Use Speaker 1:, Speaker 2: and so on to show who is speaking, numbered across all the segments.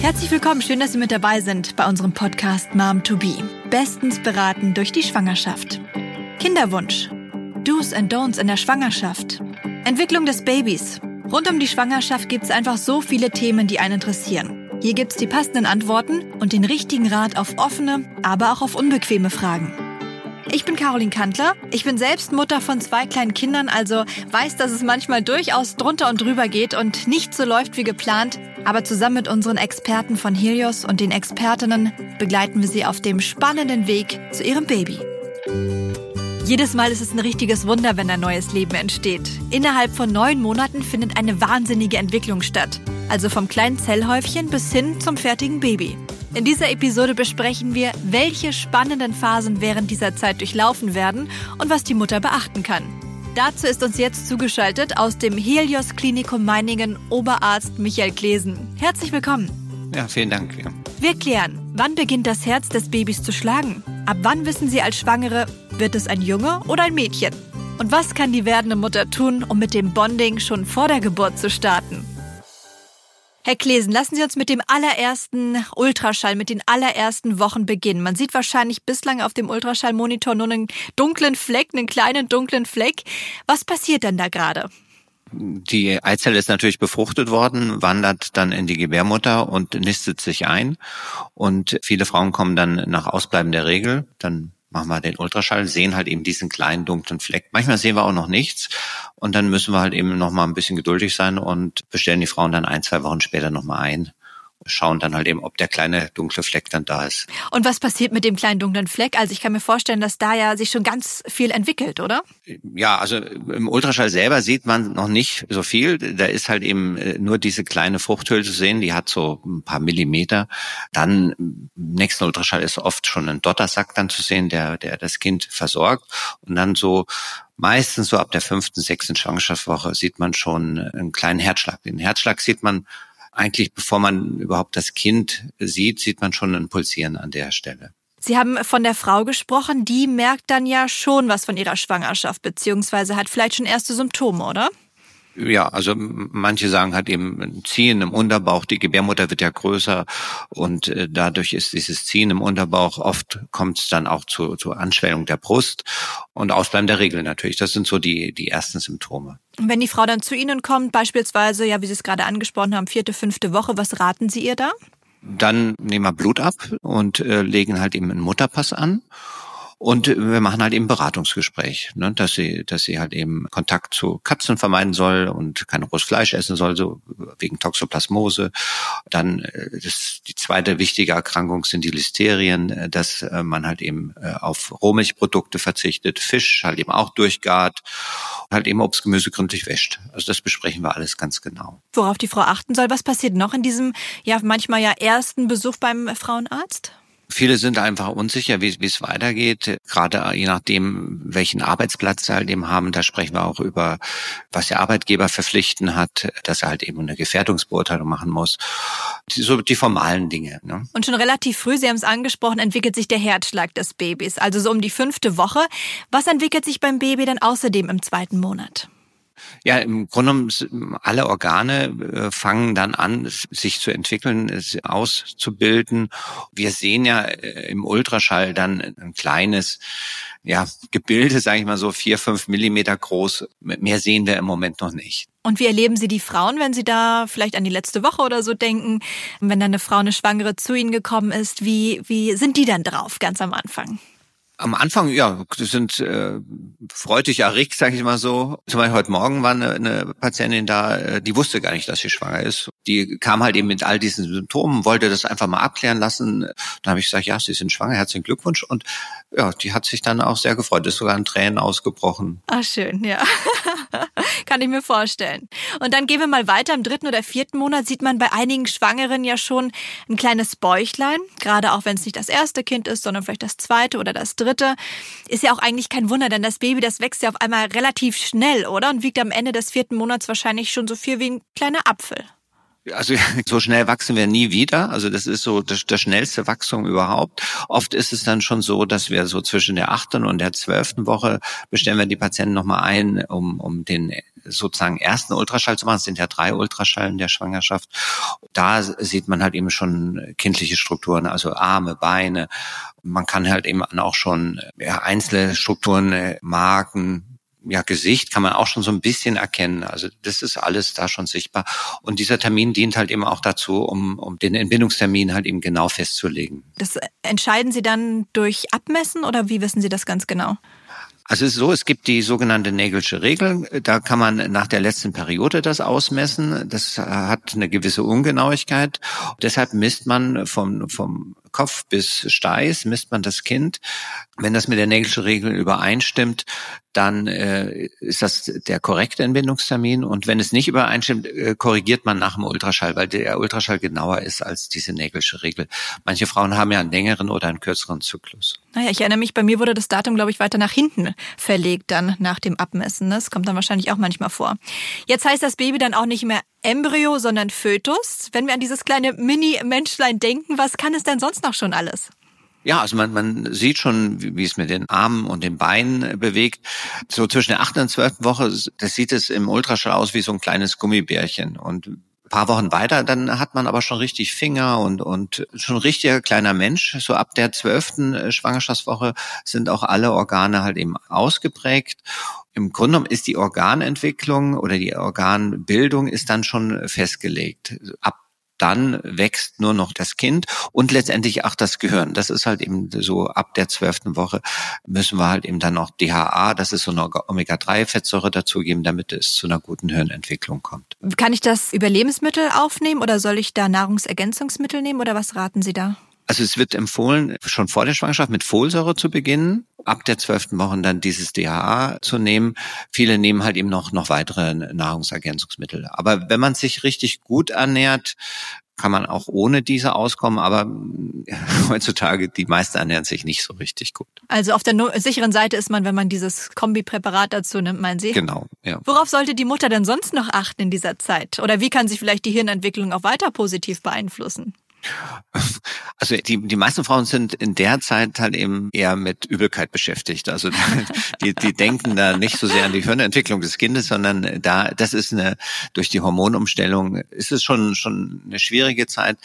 Speaker 1: Herzlich willkommen, schön, dass Sie mit dabei sind bei unserem Podcast Mom to Be. Bestens beraten durch die Schwangerschaft. Kinderwunsch. Do's and Don'ts in der Schwangerschaft. Entwicklung des Babys. Rund um die Schwangerschaft gibt es einfach so viele Themen, die einen interessieren. Hier gibt's die passenden Antworten und den richtigen Rat auf offene, aber auch auf unbequeme Fragen. Ich bin Caroline Kantler. Ich bin selbst Mutter von zwei kleinen Kindern, also weiß, dass es manchmal durchaus drunter und drüber geht und nicht so läuft wie geplant. Aber zusammen mit unseren Experten von Helios und den Expertinnen begleiten wir sie auf dem spannenden Weg zu ihrem Baby. Jedes Mal ist es ein richtiges Wunder, wenn ein neues Leben entsteht. Innerhalb von neun Monaten findet eine wahnsinnige Entwicklung statt. Also vom kleinen Zellhäufchen bis hin zum fertigen Baby. In dieser Episode besprechen wir, welche spannenden Phasen während dieser Zeit durchlaufen werden und was die Mutter beachten kann. Dazu ist uns jetzt zugeschaltet aus dem Helios Klinikum Meiningen Oberarzt Michael Klesen. Herzlich willkommen.
Speaker 2: Ja, vielen Dank. Ja.
Speaker 1: Wir klären, wann beginnt das Herz des Babys zu schlagen? Ab wann wissen Sie als Schwangere, wird es ein Junge oder ein Mädchen? Und was kann die werdende Mutter tun, um mit dem Bonding schon vor der Geburt zu starten? Herr Klesen, lassen Sie uns mit dem allerersten Ultraschall, mit den allerersten Wochen beginnen. Man sieht wahrscheinlich bislang auf dem Ultraschallmonitor nur einen dunklen Fleck, einen kleinen dunklen Fleck. Was passiert denn da gerade?
Speaker 2: Die Eizelle ist natürlich befruchtet worden, wandert dann in die Gebärmutter und nistet sich ein. Und viele Frauen kommen dann nach Ausbleiben der Regel, dann machen wir den Ultraschall, sehen halt eben diesen kleinen dunklen Fleck. Manchmal sehen wir auch noch nichts und dann müssen wir halt eben noch mal ein bisschen geduldig sein und bestellen die Frauen dann ein, zwei Wochen später noch mal ein schauen dann halt eben, ob der kleine dunkle Fleck dann da ist.
Speaker 1: Und was passiert mit dem kleinen dunklen Fleck? Also ich kann mir vorstellen, dass da ja sich schon ganz viel entwickelt, oder?
Speaker 2: Ja, also im Ultraschall selber sieht man noch nicht so viel. Da ist halt eben äh, nur diese kleine Fruchthülle zu sehen, die hat so ein paar Millimeter. Dann im nächsten Ultraschall ist oft schon ein Dottersack dann zu sehen, der, der das Kind versorgt. Und dann so meistens so ab der fünften, sechsten Schwangerschaftswoche sieht man schon einen kleinen Herzschlag. Den Herzschlag sieht man eigentlich bevor man überhaupt das Kind sieht, sieht man schon ein Pulsieren an der Stelle.
Speaker 1: Sie haben von der Frau gesprochen, die merkt dann ja schon was von ihrer Schwangerschaft, beziehungsweise hat vielleicht schon erste Symptome, oder?
Speaker 2: Ja, also manche sagen halt eben Ziehen im Unterbauch, die Gebärmutter wird ja größer und äh, dadurch ist dieses Ziehen im Unterbauch, oft kommt es dann auch zu, zu Anschwellung der Brust und Ausbleiben der Regel natürlich. Das sind so die, die ersten Symptome.
Speaker 1: Wenn die Frau dann zu Ihnen kommt, beispielsweise, ja, wie Sie es gerade angesprochen haben, vierte, fünfte Woche, was raten Sie ihr da?
Speaker 2: Dann nehmen wir Blut ab und äh, legen halt eben einen Mutterpass an und wir machen halt eben Beratungsgespräch, ne, dass sie, dass sie halt eben Kontakt zu Katzen vermeiden soll und kein rohes Fleisch essen soll, so wegen Toxoplasmose. Dann äh, das, die zweite wichtige Erkrankung sind die Listerien, äh, dass äh, man halt eben auf Rohmilchprodukte verzichtet, Fisch halt eben auch durchgart, halt eben Obst, Gemüse gründlich wäscht. Also das besprechen wir alles ganz genau.
Speaker 1: Worauf die Frau achten soll, was passiert noch in diesem ja manchmal ja ersten Besuch beim Frauenarzt?
Speaker 2: Viele sind einfach unsicher, wie, es weitergeht. Gerade je nachdem, welchen Arbeitsplatz sie halt eben haben. Da sprechen wir auch über, was der Arbeitgeber verpflichten hat, dass er halt eben eine Gefährdungsbeurteilung machen muss. So die formalen Dinge. Ne?
Speaker 1: Und schon relativ früh, Sie haben es angesprochen, entwickelt sich der Herzschlag des Babys. Also so um die fünfte Woche. Was entwickelt sich beim Baby dann außerdem im zweiten Monat?
Speaker 2: Ja, im Grunde genommen alle Organe äh, fangen dann an, sich zu entwickeln, auszubilden. Wir sehen ja äh, im Ultraschall dann ein kleines ja, Gebilde, sage ich mal so, vier, fünf Millimeter groß. Mehr sehen wir im Moment noch nicht.
Speaker 1: Und wie erleben Sie die Frauen, wenn Sie da vielleicht an die letzte Woche oder so denken, wenn dann eine Frau, eine Schwangere zu Ihnen gekommen ist? Wie, wie sind die dann drauf ganz am Anfang?
Speaker 2: Am Anfang, ja, sind äh, freudig erregt, sage ich mal so. Zum Beispiel heute Morgen war eine, eine Patientin da, äh, die wusste gar nicht, dass sie schwanger ist. Die kam halt eben mit all diesen Symptomen, wollte das einfach mal abklären lassen. Dann habe ich gesagt, ja, Sie sind schwanger, herzlichen Glückwunsch. Und ja, die hat sich dann auch sehr gefreut, ist sogar in Tränen ausgebrochen.
Speaker 1: Ah, schön, ja. Kann ich mir vorstellen. Und dann gehen wir mal weiter. Im dritten oder vierten Monat sieht man bei einigen Schwangeren ja schon ein kleines Bäuchlein. Gerade auch wenn es nicht das erste Kind ist, sondern vielleicht das zweite oder das dritte. Ist ja auch eigentlich kein Wunder, denn das Baby, das wächst ja auf einmal relativ schnell, oder? Und wiegt am Ende des vierten Monats wahrscheinlich schon so viel wie ein kleiner Apfel.
Speaker 2: Also so schnell wachsen wir nie wieder. Also das ist so das, das schnellste Wachstum überhaupt. Oft ist es dann schon so, dass wir so zwischen der achten und der zwölften Woche bestellen wir die Patienten nochmal ein, um, um den sozusagen ersten Ultraschall zu machen. Es sind ja drei Ultraschallen der Schwangerschaft. Da sieht man halt eben schon kindliche Strukturen, also Arme, Beine. Man kann halt eben auch schon ja, einzelne Strukturen, äh, Marken, ja, Gesicht kann man auch schon so ein bisschen erkennen. Also das ist alles da schon sichtbar. Und dieser Termin dient halt eben auch dazu, um, um den Entbindungstermin halt eben genau festzulegen.
Speaker 1: Das entscheiden Sie dann durch Abmessen oder wie wissen Sie das ganz genau?
Speaker 2: Also es ist so, es gibt die sogenannte Nägelsche Regel. Da kann man nach der letzten Periode das ausmessen. Das hat eine gewisse Ungenauigkeit. Deshalb misst man vom, vom Kopf bis Steiß, misst man das Kind. Wenn das mit der Nägelsche Regel übereinstimmt, dann äh, ist das der korrekte Entbindungstermin. Und wenn es nicht übereinstimmt, äh, korrigiert man nach dem Ultraschall, weil der Ultraschall genauer ist als diese Nägelsche Regel. Manche Frauen haben ja einen längeren oder einen kürzeren Zyklus.
Speaker 1: Naja, ich erinnere mich, bei mir wurde das Datum, glaube ich, weiter nach hinten verlegt dann nach dem Abmessen. Das kommt dann wahrscheinlich auch manchmal vor. Jetzt heißt das Baby dann auch nicht mehr Embryo, sondern Fötus. Wenn wir an dieses kleine Mini-Menschlein denken, was kann es denn sonst noch schon alles?
Speaker 2: Ja, also man, man sieht schon, wie, wie es mit den Armen und den Beinen bewegt. So zwischen der achten und zwölften Woche, das sieht es im Ultraschall aus wie so ein kleines Gummibärchen. Und paar Wochen weiter, dann hat man aber schon richtig Finger und, und schon richtiger kleiner Mensch. So ab der zwölften äh, Schwangerschaftswoche sind auch alle Organe halt eben ausgeprägt. Im Grunde genommen ist die Organentwicklung oder die Organbildung ist dann schon festgelegt. Ab dann wächst nur noch das Kind und letztendlich auch das Gehirn. Das ist halt eben so ab der zwölften Woche müssen wir halt eben dann noch DHA, das ist so eine Omega-3-Fettsäure dazugeben, damit es zu einer guten Hirnentwicklung kommt.
Speaker 1: Kann ich das über Lebensmittel aufnehmen oder soll ich da Nahrungsergänzungsmittel nehmen oder was raten Sie da?
Speaker 2: Also es wird empfohlen, schon vor der Schwangerschaft mit Folsäure zu beginnen, ab der zwölften Woche dann dieses DHA zu nehmen. Viele nehmen halt eben noch, noch weitere Nahrungsergänzungsmittel. Aber wenn man sich richtig gut ernährt, kann man auch ohne diese auskommen, aber heutzutage die meisten ernähren sich nicht so richtig gut.
Speaker 1: Also auf der sicheren Seite ist man, wenn man dieses Kombipräparat dazu nimmt, meinen Sie?
Speaker 2: Genau, ja.
Speaker 1: Worauf sollte die Mutter denn sonst noch achten in dieser Zeit? Oder wie kann sie vielleicht die Hirnentwicklung auch weiter positiv beeinflussen?
Speaker 2: Also die, die meisten Frauen sind in der Zeit halt eben eher mit Übelkeit beschäftigt. Also die, die denken da nicht so sehr an die Hirnentwicklung des Kindes, sondern da, das ist eine, durch die Hormonumstellung ist es schon, schon eine schwierige Zeit.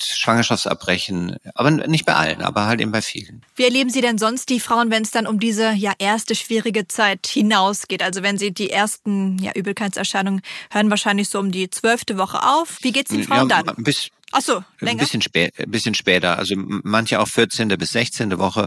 Speaker 2: Schwangerschaftsabbrechen, aber nicht bei allen, aber halt eben bei vielen.
Speaker 1: Wie erleben Sie denn sonst die Frauen, wenn es dann um diese ja erste schwierige Zeit hinausgeht? Also wenn Sie die ersten ja, Übelkeitserscheinungen hören wahrscheinlich so um die zwölfte Woche auf. Wie geht es den Frauen
Speaker 2: ja,
Speaker 1: dann?
Speaker 2: Bis,
Speaker 1: Ach so, länger?
Speaker 2: Ein bisschen, spä ein bisschen später, also manche auch 14. bis 16. Woche.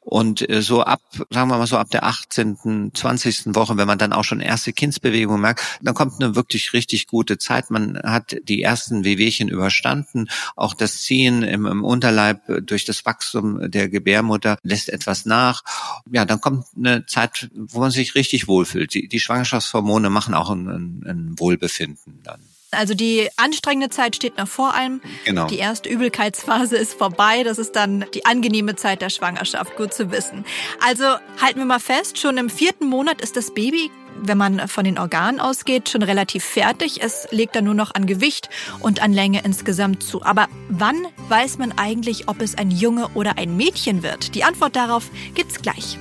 Speaker 2: Und äh, so ab, sagen wir mal so ab der 18., 20. Woche, wenn man dann auch schon erste Kindsbewegungen merkt, dann kommt eine wirklich richtig gute Zeit. Man hat die ersten Wehwehchen überstanden. Auch das Ziehen im, im Unterleib durch das Wachstum der Gebärmutter lässt etwas nach. Ja, dann kommt eine Zeit, wo man sich richtig wohlfühlt. Die, die Schwangerschaftshormone machen auch ein, ein, ein Wohlbefinden dann.
Speaker 1: Also die anstrengende Zeit steht noch vor allem. Genau. Die erste Übelkeitsphase ist vorbei. Das ist dann die angenehme Zeit der Schwangerschaft. Gut zu wissen. Also halten wir mal fest, schon im vierten Monat ist das Baby wenn man von den Organen ausgeht, schon relativ fertig. Es legt dann nur noch an Gewicht und an Länge insgesamt zu. Aber wann weiß man eigentlich, ob es ein Junge oder ein Mädchen wird? Die Antwort darauf gibt's gleich.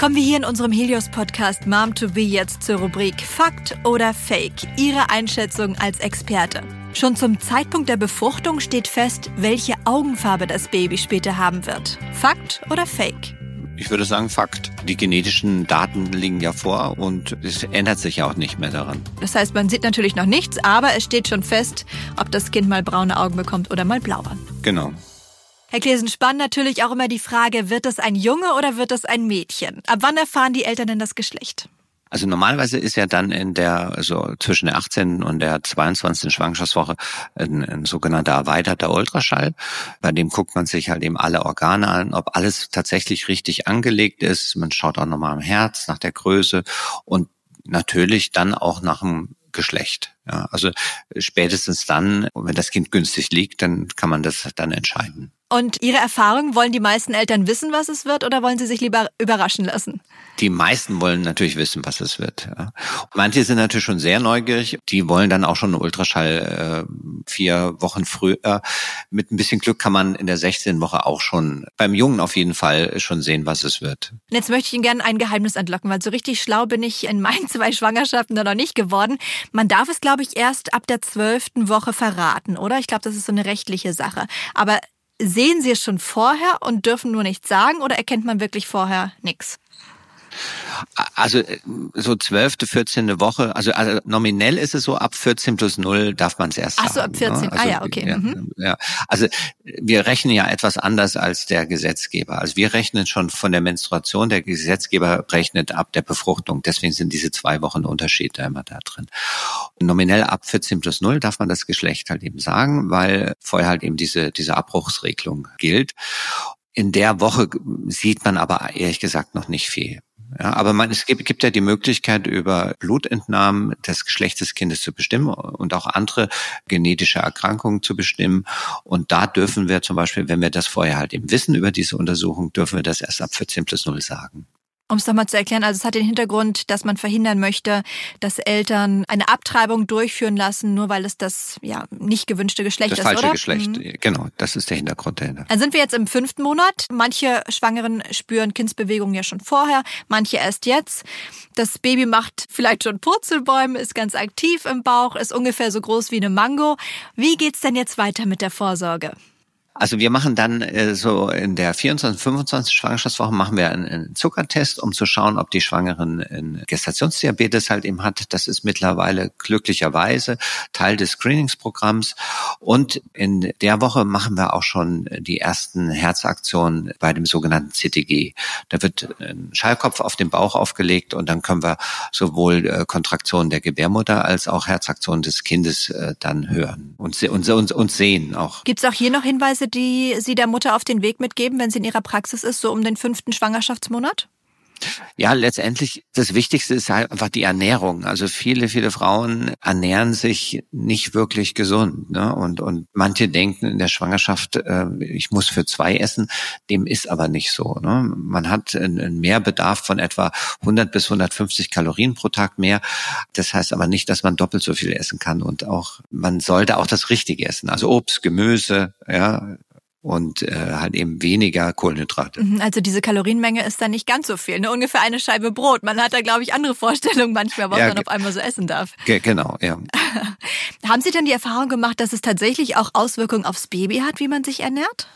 Speaker 1: Kommen wir hier in unserem Helios-Podcast Mom to Be jetzt zur Rubrik Fakt oder Fake. Ihre Einschätzung als Experte. Schon zum Zeitpunkt der Befruchtung steht fest, welche Augenfarbe das Baby später haben wird. Fakt oder Fake?
Speaker 2: Ich würde sagen Fakt. Die genetischen Daten liegen ja vor und es ändert sich ja auch nicht mehr daran.
Speaker 1: Das heißt, man sieht natürlich noch nichts, aber es steht schon fest, ob das Kind mal braune Augen bekommt oder mal blaue.
Speaker 2: Genau.
Speaker 1: Herr Klesen, spannend natürlich auch immer die Frage, wird es ein Junge oder wird es ein Mädchen? Ab wann erfahren die Eltern denn das Geschlecht?
Speaker 2: Also normalerweise ist ja dann in der, also zwischen der 18. und der 22. Schwangerschaftswoche ein, ein sogenannter erweiterter Ultraschall. Bei dem guckt man sich halt eben alle Organe an, ob alles tatsächlich richtig angelegt ist. Man schaut auch nochmal am Herz, nach der Größe und natürlich dann auch nach dem Geschlecht. Ja, also spätestens dann, wenn das Kind günstig liegt, dann kann man das dann entscheiden.
Speaker 1: Und Ihre Erfahrung, wollen die meisten Eltern wissen, was es wird, oder wollen sie sich lieber überraschen lassen?
Speaker 2: Die meisten wollen natürlich wissen, was es wird. Ja. Manche sind natürlich schon sehr neugierig. Die wollen dann auch schon einen Ultraschall äh, vier Wochen früher. Mit ein bisschen Glück kann man in der 16. Woche auch schon beim Jungen auf jeden Fall schon sehen, was es wird.
Speaker 1: Und jetzt möchte ich Ihnen gerne ein Geheimnis entlocken, weil so richtig schlau bin ich in meinen zwei Schwangerschaften da noch nicht geworden. Man darf es, glaube ich, erst ab der zwölften Woche verraten, oder? Ich glaube, das ist so eine rechtliche Sache. Aber sehen Sie es schon vorher und dürfen nur nichts sagen oder erkennt man wirklich vorher nichts?
Speaker 2: Also äh, so zwölfte, vierzehnte Woche, also, also nominell ist es so, ab 14 plus 0 darf man es erst
Speaker 1: Ach so, ab 14,
Speaker 2: ne?
Speaker 1: also, ah ja, okay.
Speaker 2: Ja,
Speaker 1: mhm.
Speaker 2: ja, also wir rechnen ja etwas anders als der Gesetzgeber. Also wir rechnen schon von der Menstruation, der Gesetzgeber rechnet ab der Befruchtung. Deswegen sind diese zwei Wochen Unterschied da immer da drin. Und nominell ab 14 plus 0 darf man das Geschlecht halt eben sagen, weil vorher halt eben diese, diese Abbruchsregelung gilt. In der Woche sieht man aber ehrlich gesagt noch nicht viel. Ja, aber man, es gibt, gibt ja die Möglichkeit, über Blutentnahmen das Geschlecht des Kindes zu bestimmen und auch andere genetische Erkrankungen zu bestimmen. Und da dürfen wir zum Beispiel, wenn wir das vorher halt eben wissen über diese Untersuchung, dürfen wir das erst ab 14 plus 0 sagen.
Speaker 1: Um es nochmal zu erklären, also es hat den Hintergrund, dass man verhindern möchte, dass Eltern eine Abtreibung durchführen lassen, nur weil es das ja nicht gewünschte Geschlecht
Speaker 2: das
Speaker 1: ist,
Speaker 2: falsche
Speaker 1: oder?
Speaker 2: Geschlecht, mhm. genau, das ist der Hintergrund dahinter.
Speaker 1: Dann sind wir jetzt im fünften Monat. Manche Schwangeren spüren Kindsbewegungen ja schon vorher, manche erst jetzt. Das Baby macht vielleicht schon Purzelbäume, ist ganz aktiv im Bauch, ist ungefähr so groß wie eine Mango. Wie geht's denn jetzt weiter mit der Vorsorge?
Speaker 2: Also wir machen dann äh, so in der 24, 25 Schwangerschaftswoche machen wir einen, einen Zuckertest, um zu schauen, ob die Schwangerin einen Gestationsdiabetes halt eben hat. Das ist mittlerweile glücklicherweise Teil des Screeningsprogramms. Und in der Woche machen wir auch schon die ersten Herzaktionen bei dem sogenannten CTG. Da wird ein Schallkopf auf den Bauch aufgelegt und dann können wir sowohl äh, Kontraktionen der Gebärmutter als auch Herzaktionen des Kindes äh, dann hören und, und, und, und sehen auch.
Speaker 1: Gibt es auch hier noch Hinweise, die Sie der Mutter auf den Weg mitgeben, wenn sie in ihrer Praxis ist, so um den fünften Schwangerschaftsmonat?
Speaker 2: Ja, letztendlich das Wichtigste ist halt einfach die Ernährung. Also viele, viele Frauen ernähren sich nicht wirklich gesund. Ne? Und, und manche denken in der Schwangerschaft, äh, ich muss für zwei essen. Dem ist aber nicht so. Ne? Man hat einen Mehrbedarf von etwa 100 bis 150 Kalorien pro Tag mehr. Das heißt aber nicht, dass man doppelt so viel essen kann. Und auch man sollte auch das Richtige essen. Also Obst, Gemüse, ja, und äh, halt eben weniger Kohlenhydrate.
Speaker 1: Mhm, also diese Kalorienmenge ist dann nicht ganz so viel, ne? ungefähr eine Scheibe Brot. Man hat da, glaube ich, andere Vorstellungen manchmal, was ja, man auf einmal so essen darf.
Speaker 2: Genau, ja.
Speaker 1: Haben Sie denn die Erfahrung gemacht, dass es tatsächlich auch Auswirkungen aufs Baby hat, wie man sich ernährt?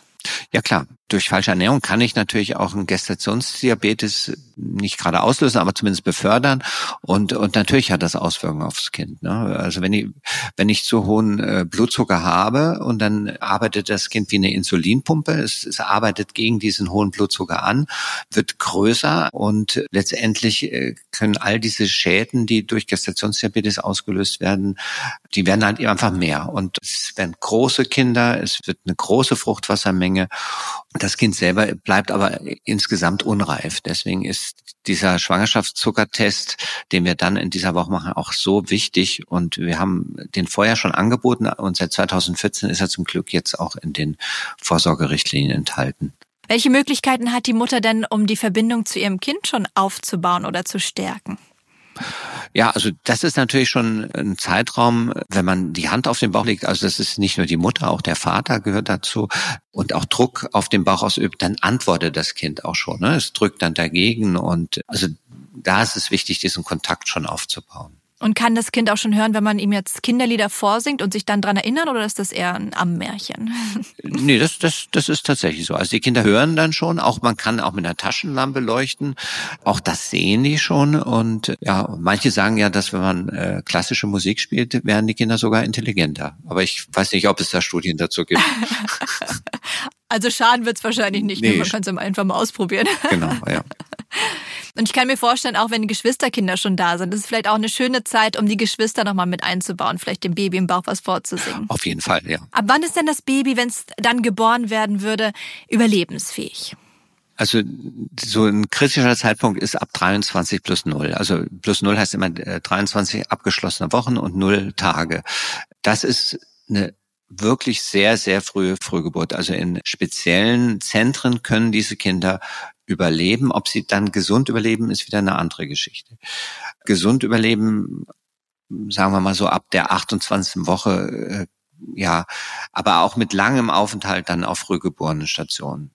Speaker 2: Ja klar, durch falsche Ernährung kann ich natürlich auch einen Gestationsdiabetes nicht gerade auslösen, aber zumindest befördern. Und, und natürlich hat das Auswirkungen aufs Kind. Ne? Also wenn ich, wenn ich zu hohen äh, Blutzucker habe und dann arbeitet das Kind wie eine Insulinpumpe, es, es arbeitet gegen diesen hohen Blutzucker an, wird größer und letztendlich äh, können all diese Schäden, die durch Gestationsdiabetes ausgelöst werden, die werden halt einfach mehr. Und es werden große Kinder, es wird eine große Fruchtwassermenge. Das Kind selber bleibt aber insgesamt unreif. Deswegen ist dieser Schwangerschaftszuckertest, den wir dann in dieser Woche machen, auch so wichtig. Und wir haben den vorher schon angeboten und seit 2014 ist er zum Glück jetzt auch in den Vorsorgerichtlinien enthalten.
Speaker 1: Welche Möglichkeiten hat die Mutter denn, um die Verbindung zu ihrem Kind schon aufzubauen oder zu stärken?
Speaker 2: Ja, also das ist natürlich schon ein Zeitraum, wenn man die Hand auf den Bauch legt, also das ist nicht nur die Mutter, auch der Vater gehört dazu und auch Druck auf den Bauch ausübt, dann antwortet das Kind auch schon. Ne? Es drückt dann dagegen und also da ist es wichtig, diesen Kontakt schon aufzubauen.
Speaker 1: Und kann das Kind auch schon hören, wenn man ihm jetzt Kinderlieder vorsingt und sich dann dran erinnern oder ist das eher ein Ammärchen?
Speaker 2: Nee, das, das, das ist tatsächlich so. Also die Kinder hören dann schon, auch man kann auch mit einer Taschenlampe leuchten. Auch das sehen die schon. Und ja, manche sagen ja, dass wenn man äh, klassische Musik spielt, werden die Kinder sogar intelligenter. Aber ich weiß nicht, ob es da Studien dazu gibt.
Speaker 1: Also schaden wird es wahrscheinlich nicht, ne? nee. man kann es einfach mal ausprobieren.
Speaker 2: Genau, ja.
Speaker 1: Und ich kann mir vorstellen, auch wenn die Geschwisterkinder schon da sind, das ist vielleicht auch eine schöne Zeit, um die Geschwister nochmal mit einzubauen, vielleicht dem Baby im Bauch was vorzusingen.
Speaker 2: Auf jeden Fall, ja.
Speaker 1: Ab wann ist denn das Baby, wenn es dann geboren werden würde, überlebensfähig?
Speaker 2: Also so ein kritischer Zeitpunkt ist ab 23 plus 0. Also plus 0 heißt immer 23 äh, abgeschlossene Wochen und 0 Tage. Das ist eine wirklich sehr, sehr frühe Frühgeburt. Also in speziellen Zentren können diese Kinder überleben. Ob sie dann gesund überleben, ist wieder eine andere Geschichte. Gesund überleben, sagen wir mal so ab der 28. Woche äh, ja, aber auch mit langem Aufenthalt dann auf Frühgeborenenstationen.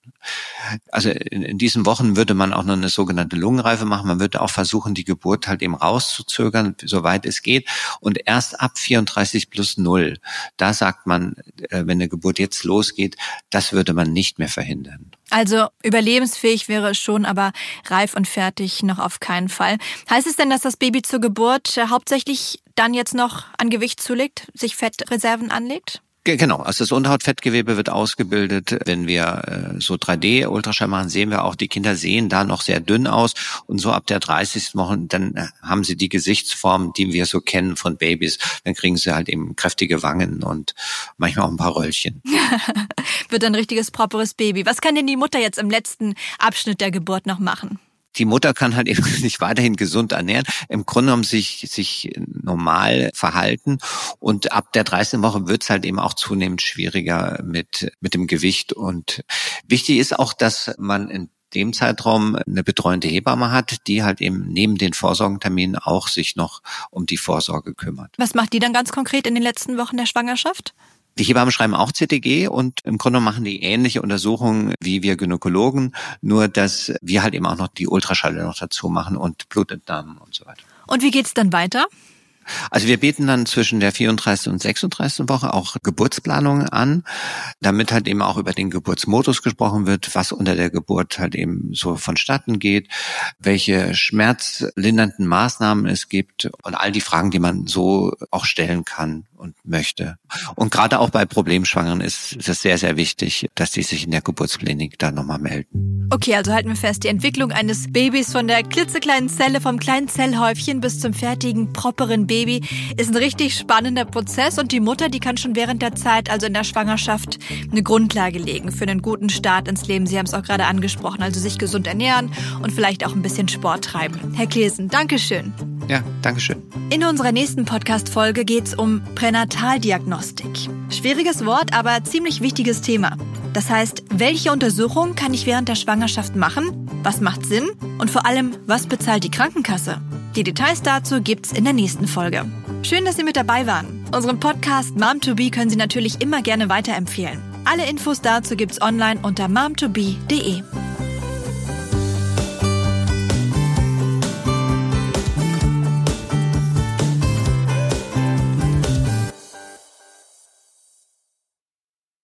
Speaker 2: Also in, in, diesen Wochen würde man auch noch eine sogenannte Lungenreife machen. Man würde auch versuchen, die Geburt halt eben rauszuzögern, soweit es geht. Und erst ab 34 plus 0, da sagt man, äh, wenn eine Geburt jetzt losgeht, das würde man nicht mehr verhindern.
Speaker 1: Also überlebensfähig wäre es schon, aber reif und fertig noch auf keinen Fall. Heißt es denn, dass das Baby zur Geburt äh, hauptsächlich dann jetzt noch an Gewicht zulegt, sich Fettreserven anlegt?
Speaker 2: Genau, also das Unterhautfettgewebe wird ausgebildet. Wenn wir äh, so 3D-Ultraschall machen, sehen wir auch, die Kinder sehen da noch sehr dünn aus. Und so ab der 30. Woche, dann äh, haben sie die Gesichtsform, die wir so kennen von Babys. Dann kriegen sie halt eben kräftige Wangen und manchmal auch ein paar Röllchen.
Speaker 1: wird ein richtiges properes Baby. Was kann denn die Mutter jetzt im letzten Abschnitt der Geburt noch machen?
Speaker 2: Die Mutter kann halt eben sich weiterhin gesund ernähren, im Grunde genommen sich, sich normal verhalten und ab der 13. Woche wird es halt eben auch zunehmend schwieriger mit, mit dem Gewicht und wichtig ist auch, dass man in dem Zeitraum eine betreuende Hebamme hat, die halt eben neben den Vorsorgenterminen auch sich noch um die Vorsorge kümmert.
Speaker 1: Was macht die dann ganz konkret in den letzten Wochen der Schwangerschaft?
Speaker 2: Die Hebammen schreiben auch CTG und im Grunde machen die ähnliche Untersuchungen wie wir Gynäkologen, nur dass wir halt eben auch noch die Ultraschalle noch dazu machen und Blutentnahmen und so weiter.
Speaker 1: Und wie geht's dann weiter?
Speaker 2: Also wir bieten dann zwischen der 34. und 36. Woche auch Geburtsplanungen an, damit halt eben auch über den Geburtsmodus gesprochen wird, was unter der Geburt halt eben so vonstatten geht, welche schmerzlindernden Maßnahmen es gibt und all die Fragen, die man so auch stellen kann und möchte. Und gerade auch bei Problemschwangeren ist, es sehr, sehr wichtig, dass die sich in der Geburtsklinik da nochmal melden.
Speaker 1: Okay, also halten wir fest, die Entwicklung eines Babys von der klitzekleinen Zelle, vom kleinen Zellhäufchen bis zum fertigen, properen Baby ist ein richtig spannender Prozess und die Mutter, die kann schon während der Zeit, also in der Schwangerschaft, eine Grundlage legen für einen guten Start ins Leben. Sie haben es auch gerade angesprochen, also sich gesund ernähren und vielleicht auch ein bisschen Sport treiben. Herr Klesen, Dankeschön.
Speaker 2: Ja, Dankeschön.
Speaker 1: In unserer nächsten Podcast-Folge geht es um Pränataldiagnostik. Schwieriges Wort, aber ziemlich wichtiges Thema. Das heißt, welche Untersuchung kann ich während der Schwangerschaft machen? Was macht Sinn? Und vor allem, was bezahlt die Krankenkasse? Die Details dazu gibt's in der nächsten Folge. Schön, dass Sie mit dabei waren. Unseren Podcast Mom 2 Be können Sie natürlich immer gerne weiterempfehlen. Alle Infos dazu gibt's online unter mom2be.de.